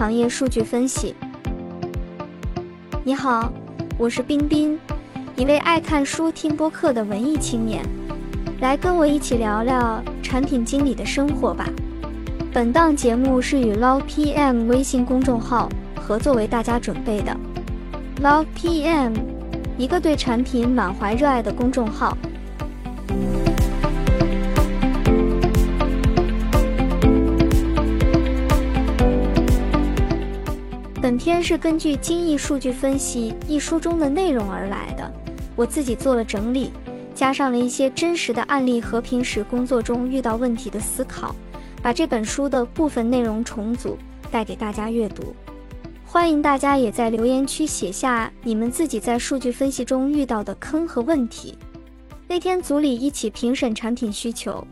行业数据分析。你好，我是冰冰，一位爱看书、听播客的文艺青年，来跟我一起聊聊产品经理的生活吧。本档节目是与 Log PM 微信公众号合作为大家准备的。Log PM，一个对产品满怀热爱的公众号。本篇是根据《精益数据分析》一书中的内容而来的，我自己做了整理，加上了一些真实的案例和平时工作中遇到问题的思考，把这本书的部分内容重组带给大家阅读。欢迎大家也在留言区写下你们自己在数据分析中遇到的坑和问题。那天组里一起评审产品需求，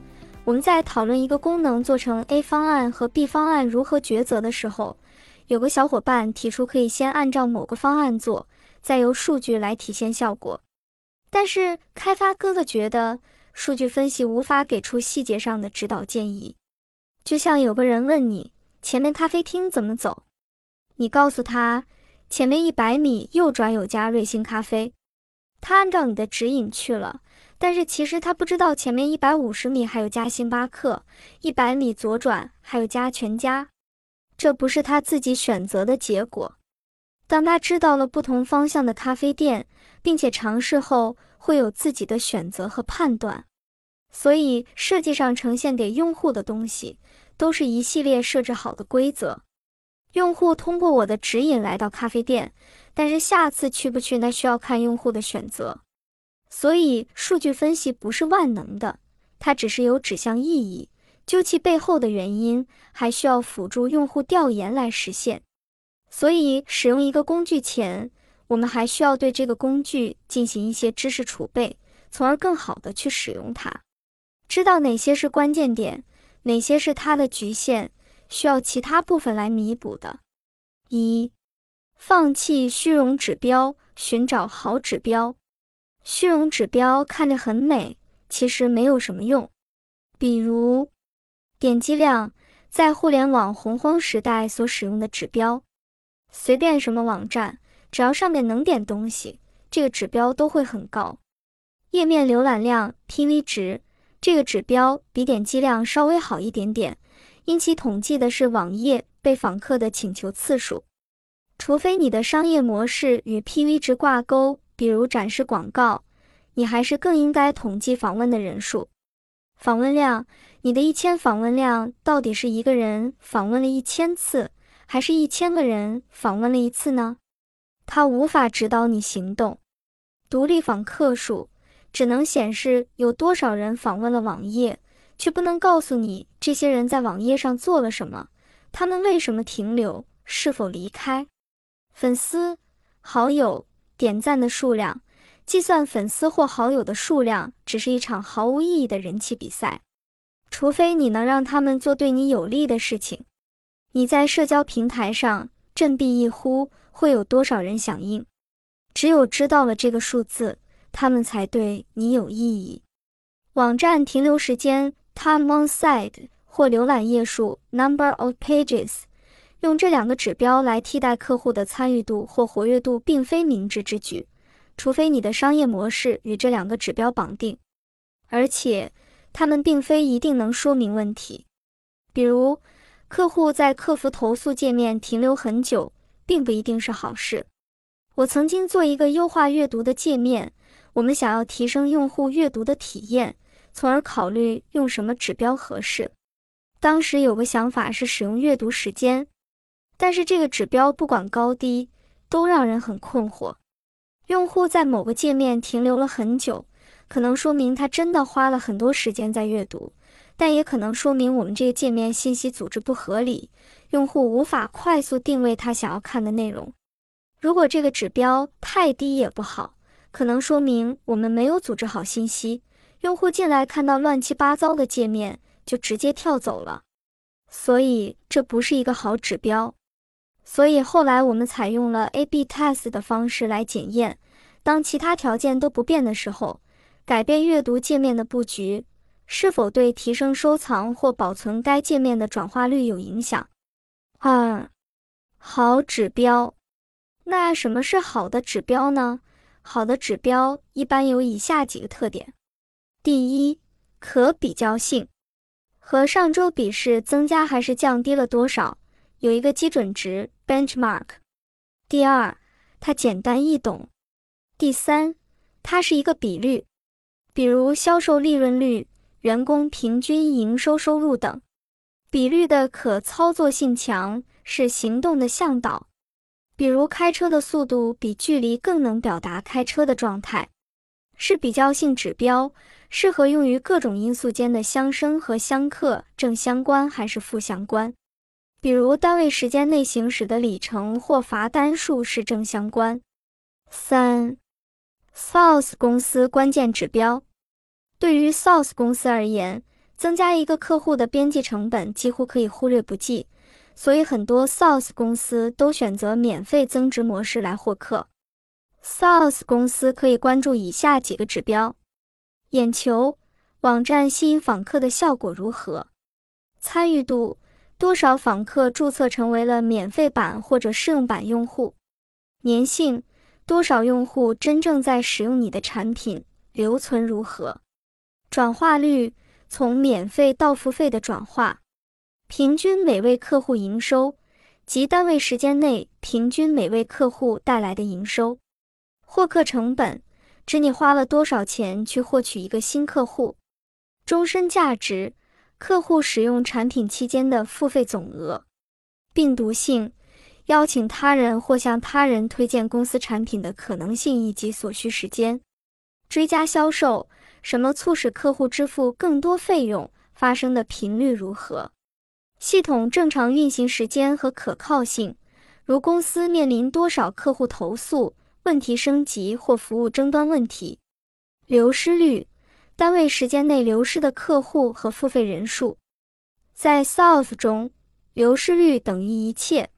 我们在讨论一个功能做成 A 方案和 B 方案如何抉择的时候。有个小伙伴提出，可以先按照某个方案做，再由数据来体现效果。但是开发哥哥觉得，数据分析无法给出细节上的指导建议。就像有个人问你前面咖啡厅怎么走，你告诉他前面一百米右转有家瑞幸咖啡，他按照你的指引去了，但是其实他不知道前面一百五十米还有家星巴克，一百米左转还有家全家。这不是他自己选择的结果。当他知道了不同方向的咖啡店，并且尝试后，会有自己的选择和判断。所以，设计上呈现给用户的东西，都是一系列设置好的规则。用户通过我的指引来到咖啡店，但是下次去不去，那需要看用户的选择。所以，数据分析不是万能的，它只是有指向意义。究其背后的原因，还需要辅助用户调研来实现。所以，使用一个工具前，我们还需要对这个工具进行一些知识储备，从而更好的去使用它。知道哪些是关键点，哪些是它的局限，需要其他部分来弥补的。一，放弃虚荣指标，寻找好指标。虚荣指标看着很美，其实没有什么用。比如。点击量在互联网洪荒时代所使用的指标，随便什么网站，只要上面能点东西，这个指标都会很高。页面浏览量 （PV 值）这个指标比点击量稍微好一点点，因其统计的是网页被访客的请求次数。除非你的商业模式与 PV 值挂钩，比如展示广告，你还是更应该统计访问的人数。访问量，你的一千访问量到底是一个人访问了一千次，还是一千个人访问了一次呢？它无法指导你行动。独立访客数只能显示有多少人访问了网页，却不能告诉你这些人在网页上做了什么，他们为什么停留，是否离开。粉丝、好友、点赞的数量。计算粉丝或好友的数量只是一场毫无意义的人气比赛，除非你能让他们做对你有利的事情。你在社交平台上振臂一呼，会有多少人响应？只有知道了这个数字，他们才对你有意义。网站停留时间 （time on site） 或浏览页数 （number of pages），用这两个指标来替代客户的参与度或活跃度，并非明智之举。除非你的商业模式与这两个指标绑定，而且它们并非一定能说明问题。比如，客户在客服投诉界面停留很久，并不一定是好事。我曾经做一个优化阅读的界面，我们想要提升用户阅读的体验，从而考虑用什么指标合适。当时有个想法是使用阅读时间，但是这个指标不管高低，都让人很困惑。用户在某个界面停留了很久，可能说明他真的花了很多时间在阅读，但也可能说明我们这个界面信息组织不合理，用户无法快速定位他想要看的内容。如果这个指标太低也不好，可能说明我们没有组织好信息，用户进来看到乱七八糟的界面就直接跳走了，所以这不是一个好指标。所以后来我们采用了 A/B test 的方式来检验，当其他条件都不变的时候，改变阅读界面的布局是否对提升收藏或保存该界面的转化率有影响。二，好指标。那什么是好的指标呢？好的指标一般有以下几个特点：第一，可比较性，和上周比是增加还是降低了多少，有一个基准值 benchmark。第二，它简单易懂。第三，它是一个比率，比如销售利润率、员工平均营收收入等。比率的可操作性强，是行动的向导。比如开车的速度比距离更能表达开车的状态，是比较性指标，适合用于各种因素间的相生和相克，正相关还是负相关。比如单位时间内行驶的里程或罚单数是正相关。三，SaaS 公司关键指标，对于 SaaS 公司而言，增加一个客户的边际成本几乎可以忽略不计。所以，很多 SaaS 公司都选择免费增值模式来获客。SaaS 公司可以关注以下几个指标：眼球，网站吸引访客的效果如何；参与度，多少访客注册成为了免费版或者试用版用户；粘性，多少用户真正在使用你的产品；留存如何；转化率，从免费到付费的转化。平均每位客户营收及单位时间内平均每位客户带来的营收，获客成本指你花了多少钱去获取一个新客户，终身价值客户使用产品期间的付费总额，病毒性邀请他人或向他人推荐公司产品的可能性以及所需时间，追加销售什么促使客户支付更多费用发生的频率如何。系统正常运行时间和可靠性，如公司面临多少客户投诉、问题升级或服务争端问题。流失率，单位时间内流失的客户和付费人数。在 South 中，流失率等于一切。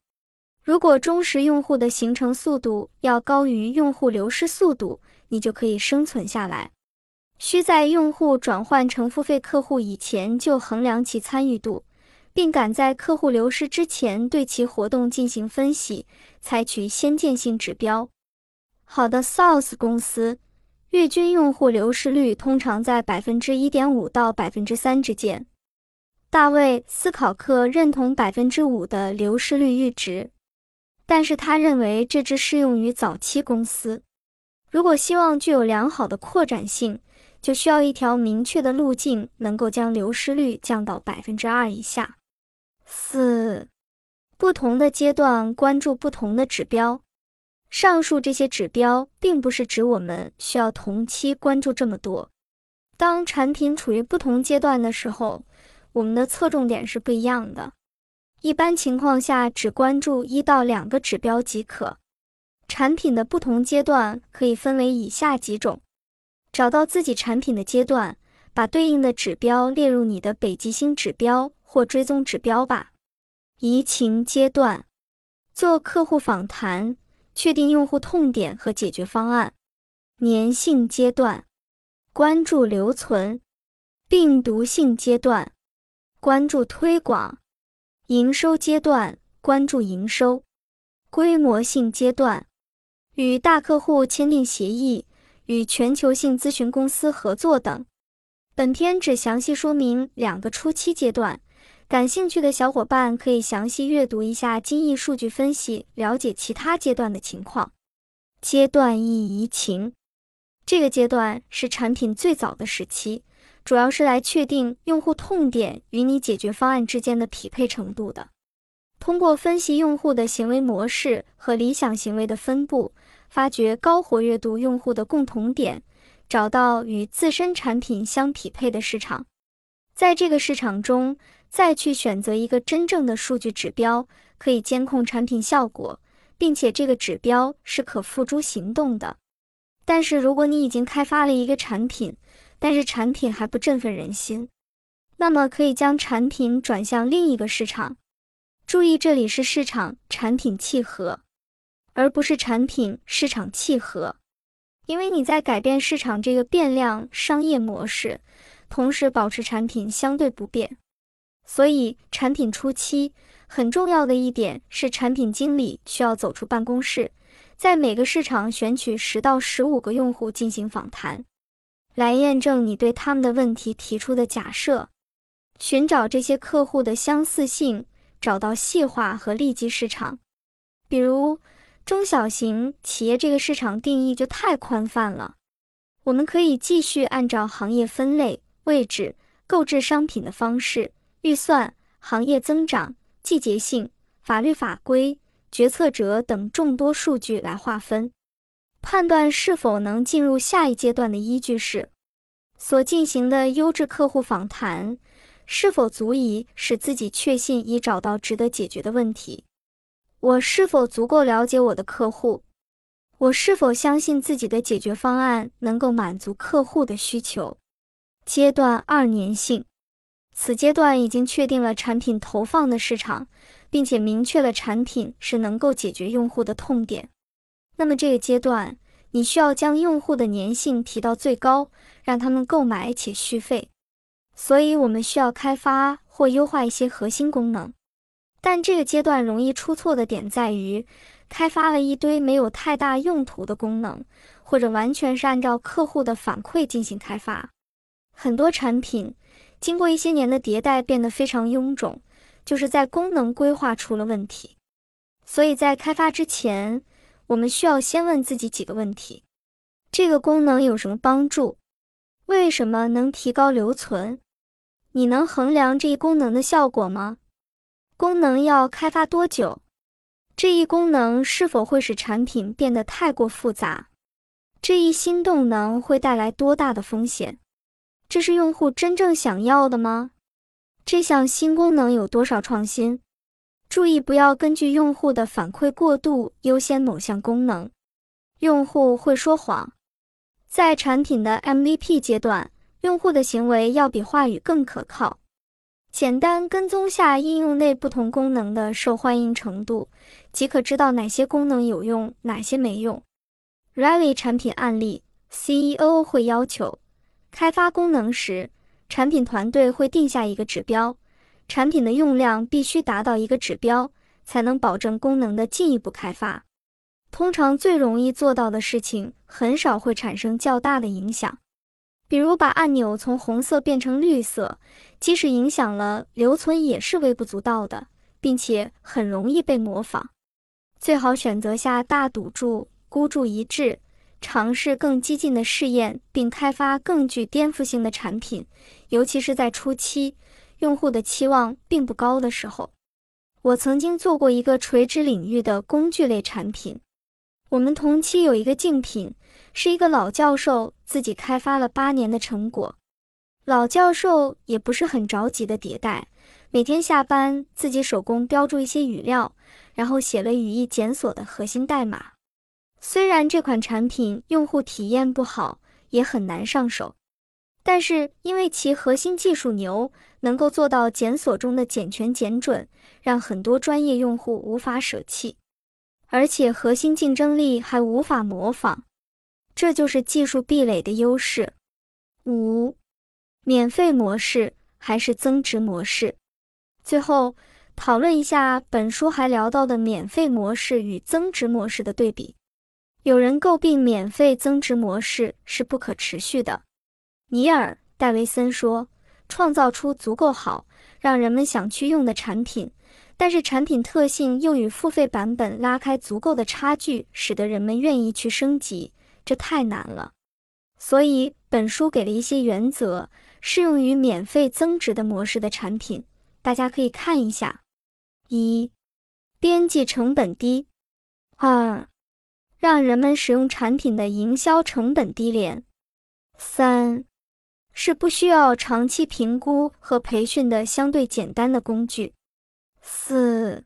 如果忠实用户的形成速度要高于用户流失速度，你就可以生存下来。需在用户转换成付费客户以前就衡量其参与度。并赶在客户流失之前对其活动进行分析，采取先见性指标。好的 SaaS 公司月均用户流失率通常在百分之一点五到百分之三之间。大卫斯考克认同百分之五的流失率阈值，但是他认为这只适用于早期公司。如果希望具有良好的扩展性，就需要一条明确的路径，能够将流失率降到百分之二以下。四，不同的阶段关注不同的指标。上述这些指标并不是指我们需要同期关注这么多。当产品处于不同阶段的时候，我们的侧重点是不一样的。一般情况下，只关注一到两个指标即可。产品的不同阶段可以分为以下几种：找到自己产品的阶段，把对应的指标列入你的北极星指标。或追踪指标吧。移情阶段，做客户访谈，确定用户痛点和解决方案。粘性阶段，关注留存。病毒性阶段，关注推广。营收阶段，关注营收。规模性阶段，与大客户签订协议，与全球性咨询公司合作等。本篇只详细说明两个初期阶段。感兴趣的小伙伴可以详细阅读一下精益数据分析，了解其他阶段的情况。阶段一移情，这个阶段是产品最早的时期，主要是来确定用户痛点与你解决方案之间的匹配程度的。通过分析用户的行为模式和理想行为的分布，发掘高活跃度用户的共同点，找到与自身产品相匹配的市场，在这个市场中。再去选择一个真正的数据指标，可以监控产品效果，并且这个指标是可付诸行动的。但是，如果你已经开发了一个产品，但是产品还不振奋人心，那么可以将产品转向另一个市场。注意，这里是市场产品契合，而不是产品市场契合，因为你在改变市场这个变量商业模式，同时保持产品相对不变。所以，产品初期很重要的一点是，产品经理需要走出办公室，在每个市场选取十到十五个用户进行访谈，来验证你对他们的问题提出的假设，寻找这些客户的相似性，找到细化和利基市场。比如，中小型企业这个市场定义就太宽泛了，我们可以继续按照行业分类、位置、购置商品的方式、预算、行业增长。季节性、法律法规、决策者等众多数据来划分，判断是否能进入下一阶段的依据是所进行的优质客户访谈是否足以使自己确信已找到值得解决的问题。我是否足够了解我的客户？我是否相信自己的解决方案能够满足客户的需求？阶段二粘性。此阶段已经确定了产品投放的市场，并且明确了产品是能够解决用户的痛点。那么这个阶段，你需要将用户的粘性提到最高，让他们购买且续费。所以，我们需要开发或优化一些核心功能。但这个阶段容易出错的点在于，开发了一堆没有太大用途的功能，或者完全是按照客户的反馈进行开发。很多产品。经过一些年的迭代，变得非常臃肿，就是在功能规划出了问题。所以在开发之前，我们需要先问自己几个问题：这个功能有什么帮助？为什么能提高留存？你能衡量这一功能的效果吗？功能要开发多久？这一功能是否会使产品变得太过复杂？这一新动能会带来多大的风险？这是用户真正想要的吗？这项新功能有多少创新？注意不要根据用户的反馈过度优先某项功能。用户会说谎。在产品的 MVP 阶段，用户的行为要比话语更可靠。简单跟踪下应用内不同功能的受欢迎程度，即可知道哪些功能有用，哪些没用。Rally 产品案例：CEO 会要求。开发功能时，产品团队会定下一个指标，产品的用量必须达到一个指标，才能保证功能的进一步开发。通常最容易做到的事情，很少会产生较大的影响。比如把按钮从红色变成绿色，即使影响了留存，也是微不足道的，并且很容易被模仿。最好选择下大赌注，孤注一掷。尝试更激进的试验，并开发更具颠覆性的产品，尤其是在初期，用户的期望并不高的时候。我曾经做过一个垂直领域的工具类产品。我们同期有一个竞品，是一个老教授自己开发了八年的成果。老教授也不是很着急的迭代，每天下班自己手工标注一些语料，然后写了语义检索的核心代码。虽然这款产品用户体验不好，也很难上手，但是因为其核心技术牛，能够做到检索中的检全检准，让很多专业用户无法舍弃，而且核心竞争力还无法模仿，这就是技术壁垒的优势。五，免费模式还是增值模式？最后讨论一下本书还聊到的免费模式与增值模式的对比。有人诟病免费增值模式是不可持续的。尼尔·戴维森说：“创造出足够好让人们想去用的产品，但是产品特性又与付费版本拉开足够的差距，使得人们愿意去升级，这太难了。”所以，本书给了一些原则，适用于免费增值的模式的产品，大家可以看一下：一、边际成本低；二、让人们使用产品的营销成本低廉。三，是不需要长期评估和培训的相对简单的工具。四，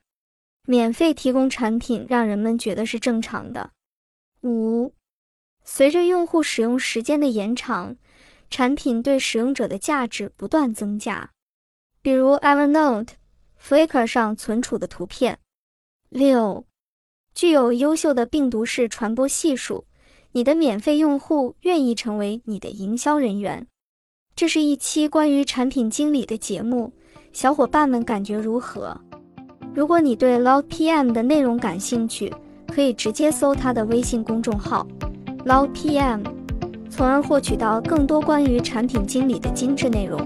免费提供产品让人们觉得是正常的。五，随着用户使用时间的延长，产品对使用者的价值不断增加。比如 Evernote、Flickr 上存储的图片。六。具有优秀的病毒式传播系数，你的免费用户愿意成为你的营销人员。这是一期关于产品经理的节目，小伙伴们感觉如何？如果你对 Loud PM 的内容感兴趣，可以直接搜他的微信公众号 Loud PM，从而获取到更多关于产品经理的精致内容。